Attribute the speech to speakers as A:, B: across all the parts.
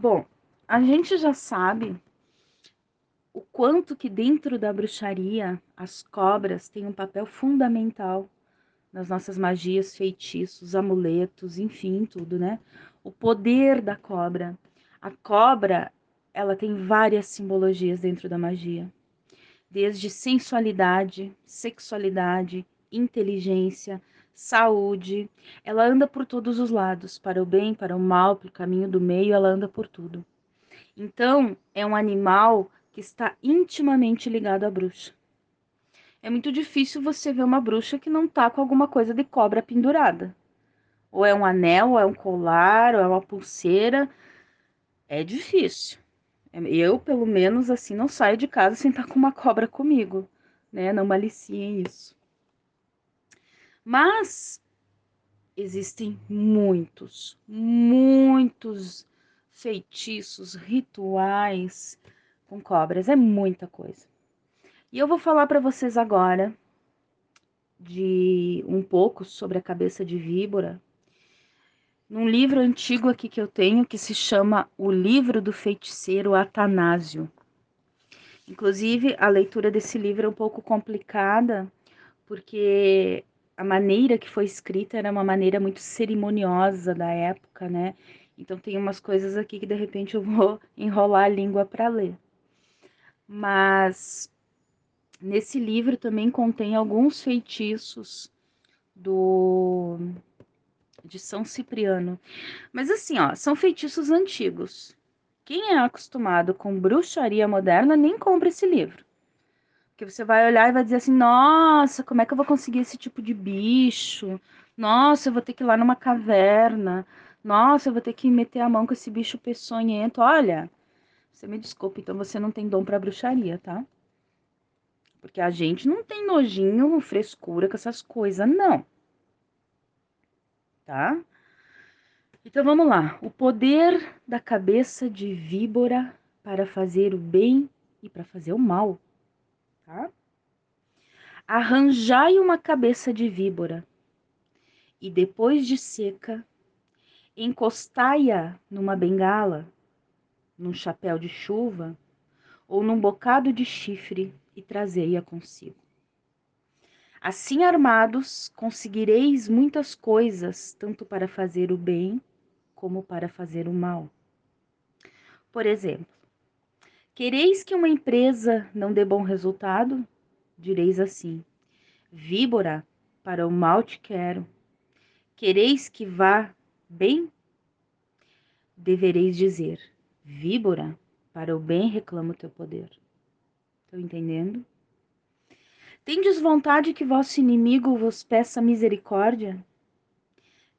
A: Bom, a gente já sabe o quanto que dentro da bruxaria as cobras têm um papel fundamental nas nossas magias, feitiços, amuletos, enfim, tudo, né? O poder da cobra. A cobra, ela tem várias simbologias dentro da magia. Desde sensualidade, sexualidade, inteligência, saúde. Ela anda por todos os lados, para o bem, para o mal, para o caminho do meio, ela anda por tudo. Então, é um animal que está intimamente ligado à bruxa. É muito difícil você ver uma bruxa que não tá com alguma coisa de cobra pendurada. Ou é um anel, ou é um colar, ou é uma pulseira. É difícil. Eu, pelo menos, assim, não saio de casa sem estar com uma cobra comigo, né? Não maliciem isso. Mas existem muitos, muitos feitiços, rituais com cobras, é muita coisa. E eu vou falar para vocês agora de um pouco sobre a cabeça de víbora, num livro antigo aqui que eu tenho que se chama O Livro do Feiticeiro Atanásio. Inclusive, a leitura desse livro é um pouco complicada, porque a maneira que foi escrita era uma maneira muito cerimoniosa da época, né? Então tem umas coisas aqui que de repente eu vou enrolar a língua para ler. Mas nesse livro também contém alguns feitiços do de São Cipriano. Mas assim, ó, são feitiços antigos. Quem é acostumado com bruxaria moderna nem compra esse livro. Porque você vai olhar e vai dizer assim: nossa, como é que eu vou conseguir esse tipo de bicho? Nossa, eu vou ter que ir lá numa caverna. Nossa, eu vou ter que meter a mão com esse bicho peçonhento. Olha, você me desculpa, então você não tem dom para bruxaria, tá? Porque a gente não tem nojinho, frescura com essas coisas, não tá? Então vamos lá. O poder da cabeça de víbora para fazer o bem e para fazer o mal, tá? Arranjai uma cabeça de víbora e depois de seca, encostai-a numa bengala, num chapéu de chuva ou num bocado de chifre e trazei-a consigo. Assim armados, conseguireis muitas coisas, tanto para fazer o bem como para fazer o mal. Por exemplo, quereis que uma empresa não dê bom resultado? Direis assim: Víbora, para o mal te quero. Quereis que vá bem? Devereis dizer: Víbora, para o bem reclamo teu poder. Estão entendendo? Tendes vontade que vosso inimigo vos peça misericórdia?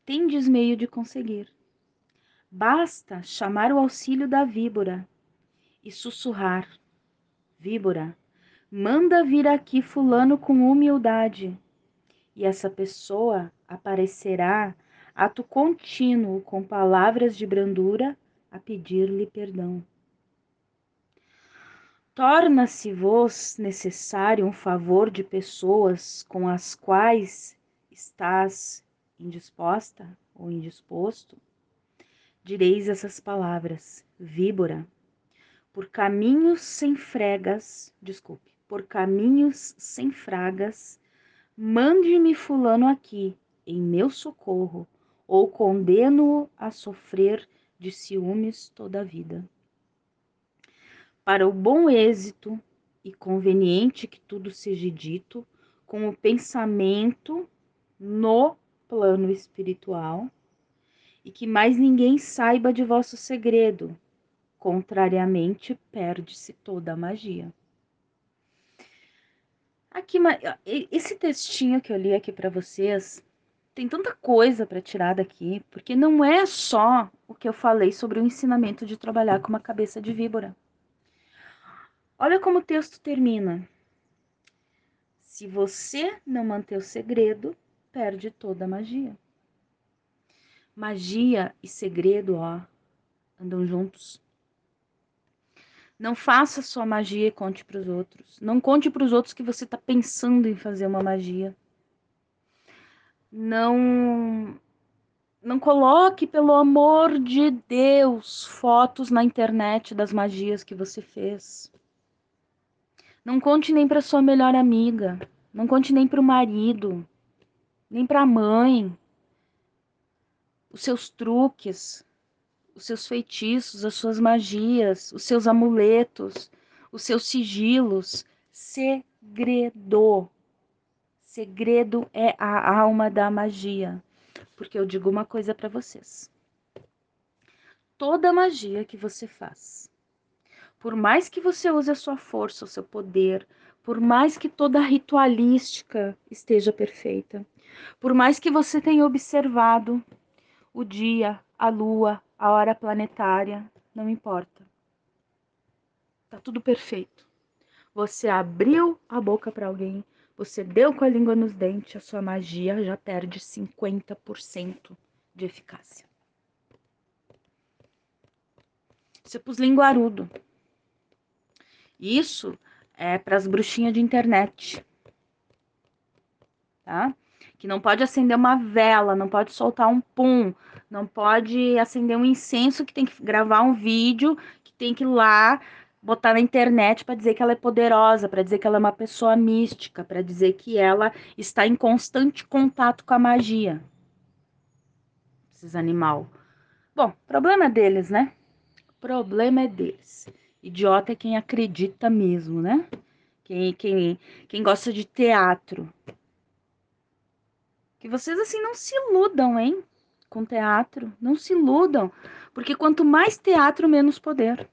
A: Tendes meio de conseguir. Basta chamar o auxílio da víbora e sussurrar: Víbora, manda vir aqui Fulano com humildade. E essa pessoa aparecerá, ato contínuo, com palavras de brandura, a pedir-lhe perdão. Torna-se-vos necessário um favor de pessoas com as quais estás indisposta ou indisposto? Direis essas palavras, víbora, por caminhos sem fregas, desculpe, por caminhos sem fragas, mande-me fulano aqui, em meu socorro, ou condeno-o a sofrer de ciúmes toda a vida. Para o bom êxito e conveniente que tudo seja dito, com o pensamento no plano espiritual, e que mais ninguém saiba de vosso segredo, contrariamente perde-se toda a magia. Aqui, esse textinho que eu li aqui para vocês tem tanta coisa para tirar daqui, porque não é só o que eu falei sobre o ensinamento de trabalhar com uma cabeça de víbora. Olha como o texto termina. Se você não manter o segredo, perde toda a magia. Magia e segredo, ó, andam juntos. Não faça sua magia e conte para os outros. Não conte para os outros que você está pensando em fazer uma magia. Não não coloque, pelo amor de Deus, fotos na internet das magias que você fez. Não conte nem para sua melhor amiga, não conte nem para o marido, nem para a mãe. Os seus truques, os seus feitiços, as suas magias, os seus amuletos, os seus sigilos. Segredo. Segredo é a alma da magia. Porque eu digo uma coisa para vocês. Toda magia que você faz, por mais que você use a sua força, o seu poder, por mais que toda a ritualística esteja perfeita, por mais que você tenha observado o dia, a lua, a hora planetária, não importa. Tá tudo perfeito. Você abriu a boca para alguém, você deu com a língua nos dentes, a sua magia já perde 50% de eficácia. Você pus linguarudo. Isso é para as bruxinhas de internet. Tá? Que não pode acender uma vela, não pode soltar um pum, não pode acender um incenso, que tem que gravar um vídeo, que tem que ir lá botar na internet para dizer que ela é poderosa, para dizer que ela é uma pessoa mística, para dizer que ela está em constante contato com a magia. Esses animal. Bom, problema é deles, né? Problema é deles. Idiota é quem acredita mesmo, né? Quem, quem, quem gosta de teatro. Que vocês assim não se iludam, hein? Com teatro. Não se iludam. Porque quanto mais teatro, menos poder.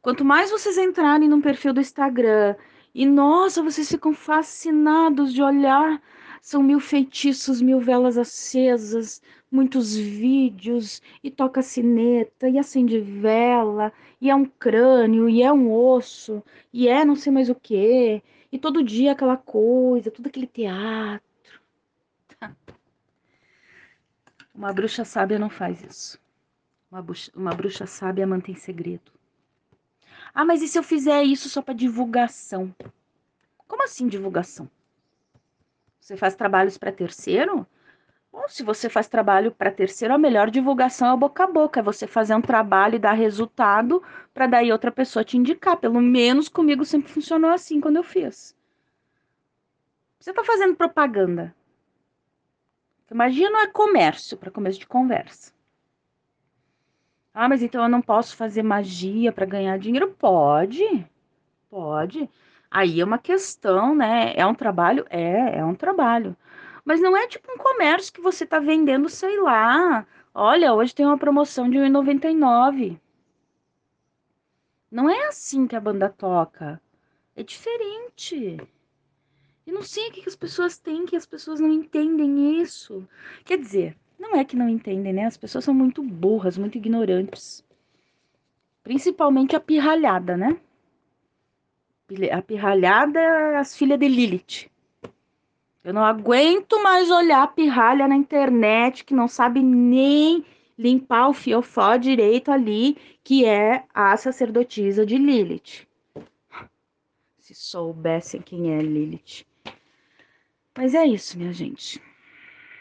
A: Quanto mais vocês entrarem no perfil do Instagram e, nossa, vocês ficam fascinados de olhar, são mil feitiços, mil velas acesas, muitos vídeos, e toca sineta, e acende vela, e é um crânio, e é um osso, e é não sei mais o que, e todo dia aquela coisa, todo aquele teatro. Uma bruxa sábia não faz isso. Uma bruxa, uma bruxa sábia mantém segredo. Ah, mas e se eu fizer isso só para divulgação? Como assim divulgação? Você faz trabalhos para terceiro? Ou se você faz trabalho para terceiro, a melhor divulgação é boca a boca, é você fazer um trabalho e dar resultado para daí outra pessoa te indicar. Pelo menos comigo sempre funcionou assim quando eu fiz. Você está fazendo propaganda. Imagina é comércio para começo de conversa. Ah, mas então eu não posso fazer magia para ganhar dinheiro? Pode, pode. Aí é uma questão, né? É um trabalho? É, é um trabalho. Mas não é tipo um comércio que você tá vendendo, sei lá. Olha, hoje tem uma promoção de R$1,99. Não é assim que a banda toca. É diferente. E não sei o que as pessoas têm, que as pessoas não entendem isso. Quer dizer, não é que não entendem, né? As pessoas são muito burras, muito ignorantes. Principalmente a pirralhada, né? A pirralhada, as filhas de Lilith. Eu não aguento mais olhar a pirralha na internet que não sabe nem limpar o fiofó direito ali, que é a sacerdotisa de Lilith. Se soubessem quem é Lilith. Mas é isso, minha gente.